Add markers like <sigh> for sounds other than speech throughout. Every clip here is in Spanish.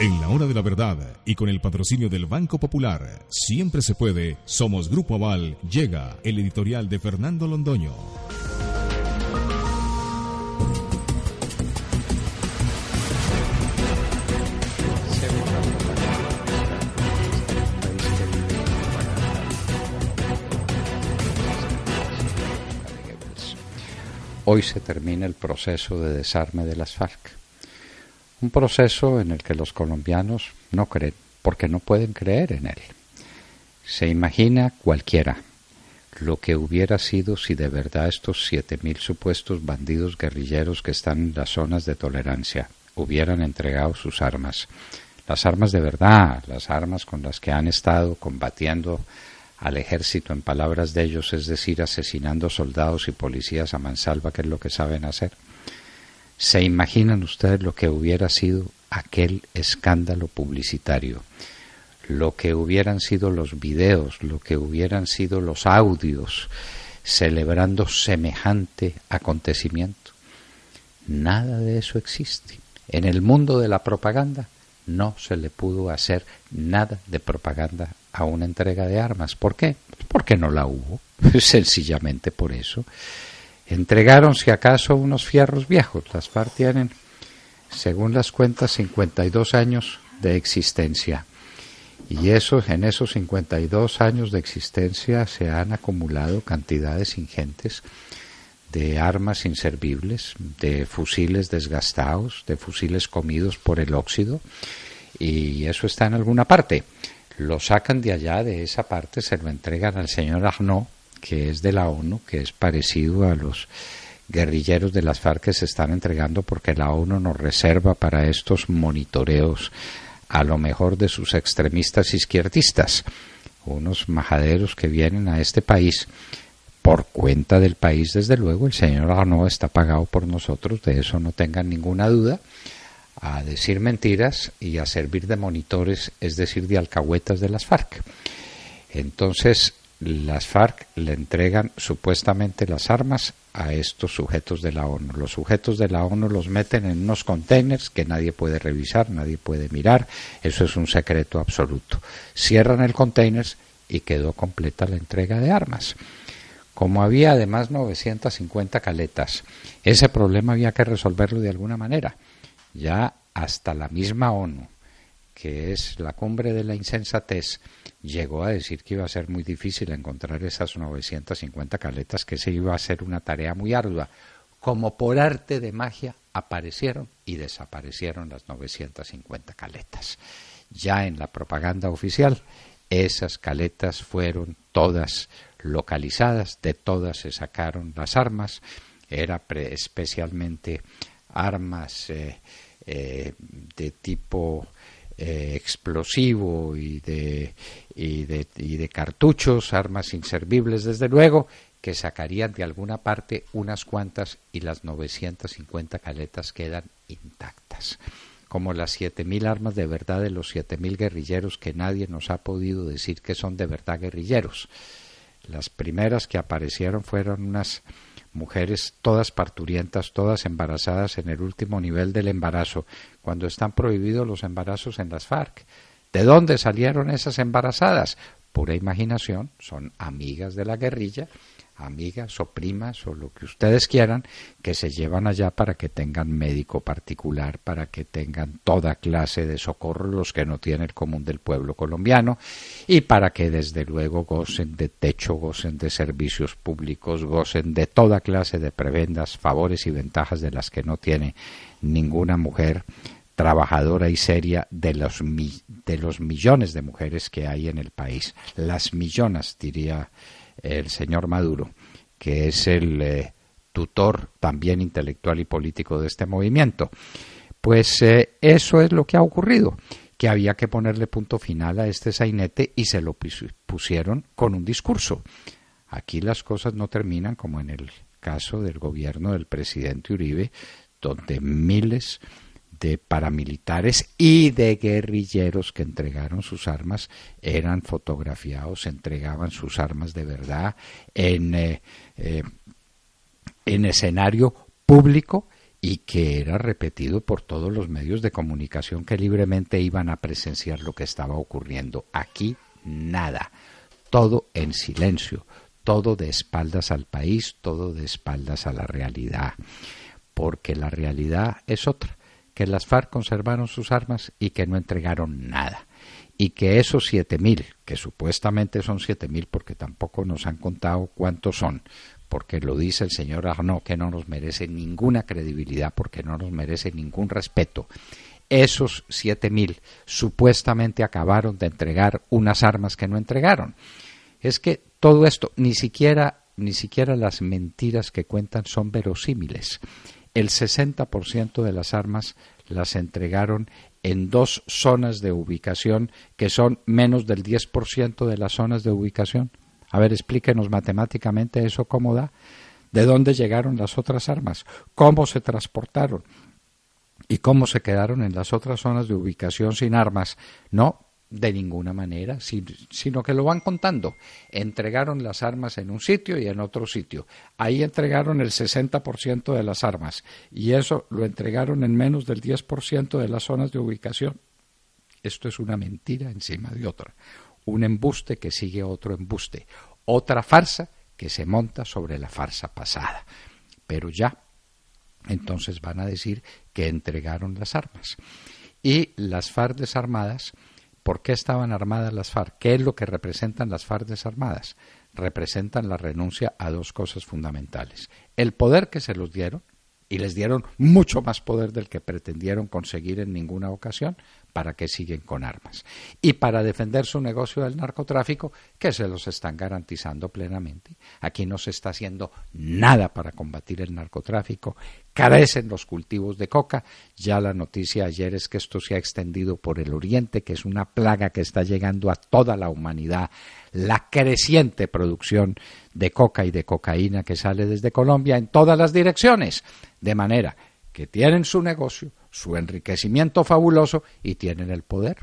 En la hora de la verdad y con el patrocinio del Banco Popular, siempre se puede, somos Grupo Aval, llega el editorial de Fernando Londoño. Hoy se termina el proceso de desarme de las FARC. Un proceso en el que los colombianos no creen, porque no pueden creer en él. Se imagina cualquiera lo que hubiera sido si de verdad estos siete mil supuestos bandidos guerrilleros que están en las zonas de tolerancia hubieran entregado sus armas. Las armas de verdad, las armas con las que han estado combatiendo al ejército, en palabras de ellos, es decir, asesinando soldados y policías a mansalva, que es lo que saben hacer. ¿Se imaginan ustedes lo que hubiera sido aquel escándalo publicitario? Lo que hubieran sido los videos, lo que hubieran sido los audios celebrando semejante acontecimiento. Nada de eso existe. En el mundo de la propaganda no se le pudo hacer nada de propaganda a una entrega de armas. ¿Por qué? Porque no la hubo. <laughs> Sencillamente por eso. Entregaron, si acaso, unos fierros viejos. Las FARC tienen, según las cuentas, 52 años de existencia. Y eso, en esos 52 años de existencia se han acumulado cantidades ingentes de armas inservibles, de fusiles desgastados, de fusiles comidos por el óxido, y eso está en alguna parte. Lo sacan de allá, de esa parte, se lo entregan al señor Arnaud, que es de la ONU, que es parecido a los guerrilleros de las FARC que se están entregando porque la ONU nos reserva para estos monitoreos a lo mejor de sus extremistas izquierdistas, unos majaderos que vienen a este país por cuenta del país, desde luego, el señor Arnaud está pagado por nosotros, de eso no tengan ninguna duda, a decir mentiras y a servir de monitores, es decir, de alcahuetas de las FARC. Entonces, las FARC le entregan supuestamente las armas a estos sujetos de la ONU. Los sujetos de la ONU los meten en unos containers que nadie puede revisar, nadie puede mirar, eso es un secreto absoluto. Cierran el container y quedó completa la entrega de armas. Como había además 950 caletas, ese problema había que resolverlo de alguna manera. Ya hasta la misma ONU, que es la cumbre de la insensatez, llegó a decir que iba a ser muy difícil encontrar esas 950 caletas, que se iba a ser una tarea muy ardua. Como por arte de magia aparecieron y desaparecieron las 950 caletas. Ya en la propaganda oficial, esas caletas fueron todas localizadas, de todas se sacaron las armas, era especialmente armas eh, eh, de tipo eh, explosivo y de, y, de, y de cartuchos, armas inservibles desde luego, que sacarían de alguna parte unas cuantas y las 950 caletas quedan intactas como las 7.000 armas de verdad de los 7.000 guerrilleros que nadie nos ha podido decir que son de verdad guerrilleros. Las primeras que aparecieron fueron unas mujeres todas parturientas, todas embarazadas en el último nivel del embarazo, cuando están prohibidos los embarazos en las FARC. ¿De dónde salieron esas embarazadas? Pura imaginación, son amigas de la guerrilla amigas o primas o lo que ustedes quieran, que se llevan allá para que tengan médico particular, para que tengan toda clase de socorro los que no tienen el común del pueblo colombiano y para que desde luego gocen de techo, gocen de servicios públicos, gocen de toda clase de prebendas, favores y ventajas de las que no tiene ninguna mujer trabajadora y seria de los, de los millones de mujeres que hay en el país. Las millones, diría el señor Maduro, que es el eh, tutor también intelectual y político de este movimiento. Pues eh, eso es lo que ha ocurrido, que había que ponerle punto final a este sainete y se lo pusieron con un discurso. Aquí las cosas no terminan como en el caso del gobierno del presidente Uribe, donde miles paramilitares y de guerrilleros que entregaron sus armas eran fotografiados, entregaban sus armas de verdad en, eh, eh, en escenario público y que era repetido por todos los medios de comunicación que libremente iban a presenciar lo que estaba ocurriendo. Aquí nada, todo en silencio, todo de espaldas al país, todo de espaldas a la realidad, porque la realidad es otra, que las FARC conservaron sus armas y que no entregaron nada y que esos siete mil, que supuestamente son siete mil porque tampoco nos han contado cuántos son, porque lo dice el señor Arnaud, que no nos merece ninguna credibilidad, porque no nos merece ningún respeto. Esos siete mil supuestamente acabaron de entregar unas armas que no entregaron. Es que todo esto, ni siquiera, ni siquiera las mentiras que cuentan son verosímiles. El 60% de las armas las entregaron en dos zonas de ubicación que son menos del 10% de las zonas de ubicación. A ver, explíquenos matemáticamente eso cómo da. ¿De dónde llegaron las otras armas? ¿Cómo se transportaron? ¿Y cómo se quedaron en las otras zonas de ubicación sin armas? No, de ninguna manera, sino que lo van contando. Entregaron las armas en un sitio y en otro sitio. Ahí entregaron el 60% de las armas y eso lo entregaron en menos del 10% de las zonas de ubicación. Esto es una mentira encima de otra. Un embuste que sigue otro embuste. Otra farsa que se monta sobre la farsa pasada. Pero ya, entonces van a decir que entregaron las armas. Y las FARC desarmadas ¿Por qué estaban armadas las FARC? ¿Qué es lo que representan las FARC desarmadas? Representan la renuncia a dos cosas fundamentales. El poder que se los dieron, y les dieron mucho más poder del que pretendieron conseguir en ninguna ocasión, para que siguen con armas. Y para defender su negocio del narcotráfico, que se los están garantizando plenamente. Aquí no se está haciendo nada para combatir el narcotráfico, carecen los cultivos de coca. Ya la noticia ayer es que esto se ha extendido por el oriente, que es una plaga que está llegando a toda la humanidad. La creciente producción de coca y de cocaína que sale desde Colombia en todas las direcciones. De manera que tienen su negocio, su enriquecimiento fabuloso y tienen el poder.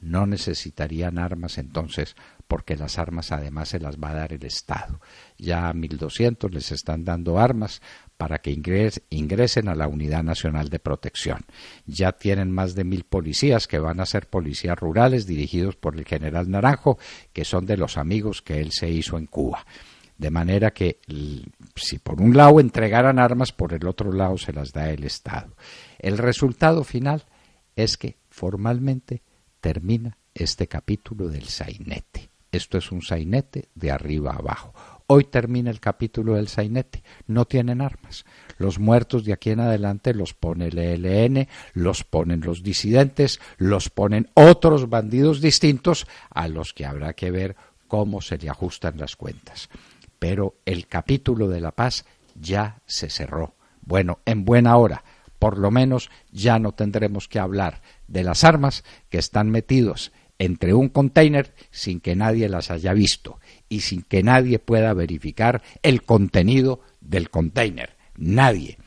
No necesitarían armas entonces, porque las armas además se las va a dar el Estado. Ya a 1.200 les están dando armas para que ingresen a la Unidad Nacional de Protección. Ya tienen más de mil policías que van a ser policías rurales dirigidos por el general Naranjo, que son de los amigos que él se hizo en Cuba. De manera que si por un lado entregaran armas, por el otro lado se las da el Estado. El resultado final es que formalmente termina este capítulo del sainete. Esto es un sainete de arriba a abajo. Hoy termina el capítulo del sainete. No tienen armas. Los muertos de aquí en adelante los pone el ELN, los ponen los disidentes, los ponen otros bandidos distintos a los que habrá que ver cómo se le ajustan las cuentas pero el capítulo de la paz ya se cerró. Bueno, en buena hora, por lo menos ya no tendremos que hablar de las armas que están metidos entre un container sin que nadie las haya visto y sin que nadie pueda verificar el contenido del container. Nadie.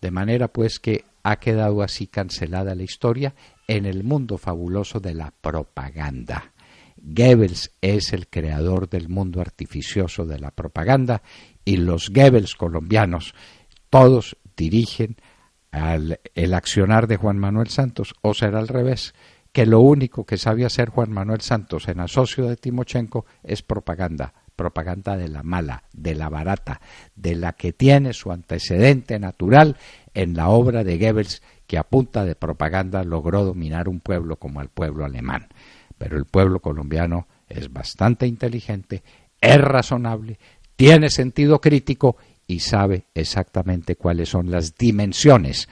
De manera pues que ha quedado así cancelada la historia en el mundo fabuloso de la propaganda. Goebbels es el creador del mundo artificioso de la propaganda y los Goebbels colombianos todos dirigen al, el accionar de Juan Manuel Santos, o será al revés, que lo único que sabe hacer Juan Manuel Santos en asocio de Timochenko es propaganda, propaganda de la mala, de la barata, de la que tiene su antecedente natural en la obra de Goebbels que a punta de propaganda logró dominar un pueblo como el pueblo alemán pero el pueblo colombiano es bastante inteligente, es razonable, tiene sentido crítico y sabe exactamente cuáles son las dimensiones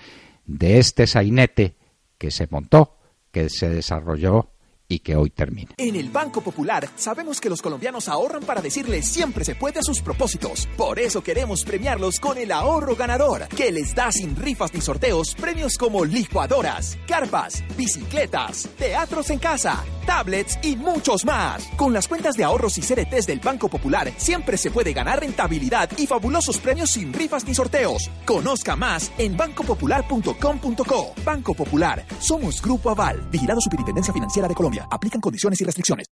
de este sainete que se montó, que se desarrolló y que hoy termina. En el Banco Popular sabemos que los colombianos ahorran para decirles siempre se puede a sus propósitos. Por eso queremos premiarlos con el ahorro ganador, que les da sin rifas ni sorteos premios como licuadoras, carpas, bicicletas, teatros en casa, tablets y muchos más. Con las cuentas de ahorros y CDTs del Banco Popular siempre se puede ganar rentabilidad y fabulosos premios sin rifas ni sorteos. Conozca más en bancopopular.com.co. Banco Popular, somos Grupo Aval, vigilado Superintendencia Financiera de Colombia. Aplican condiciones y restricciones.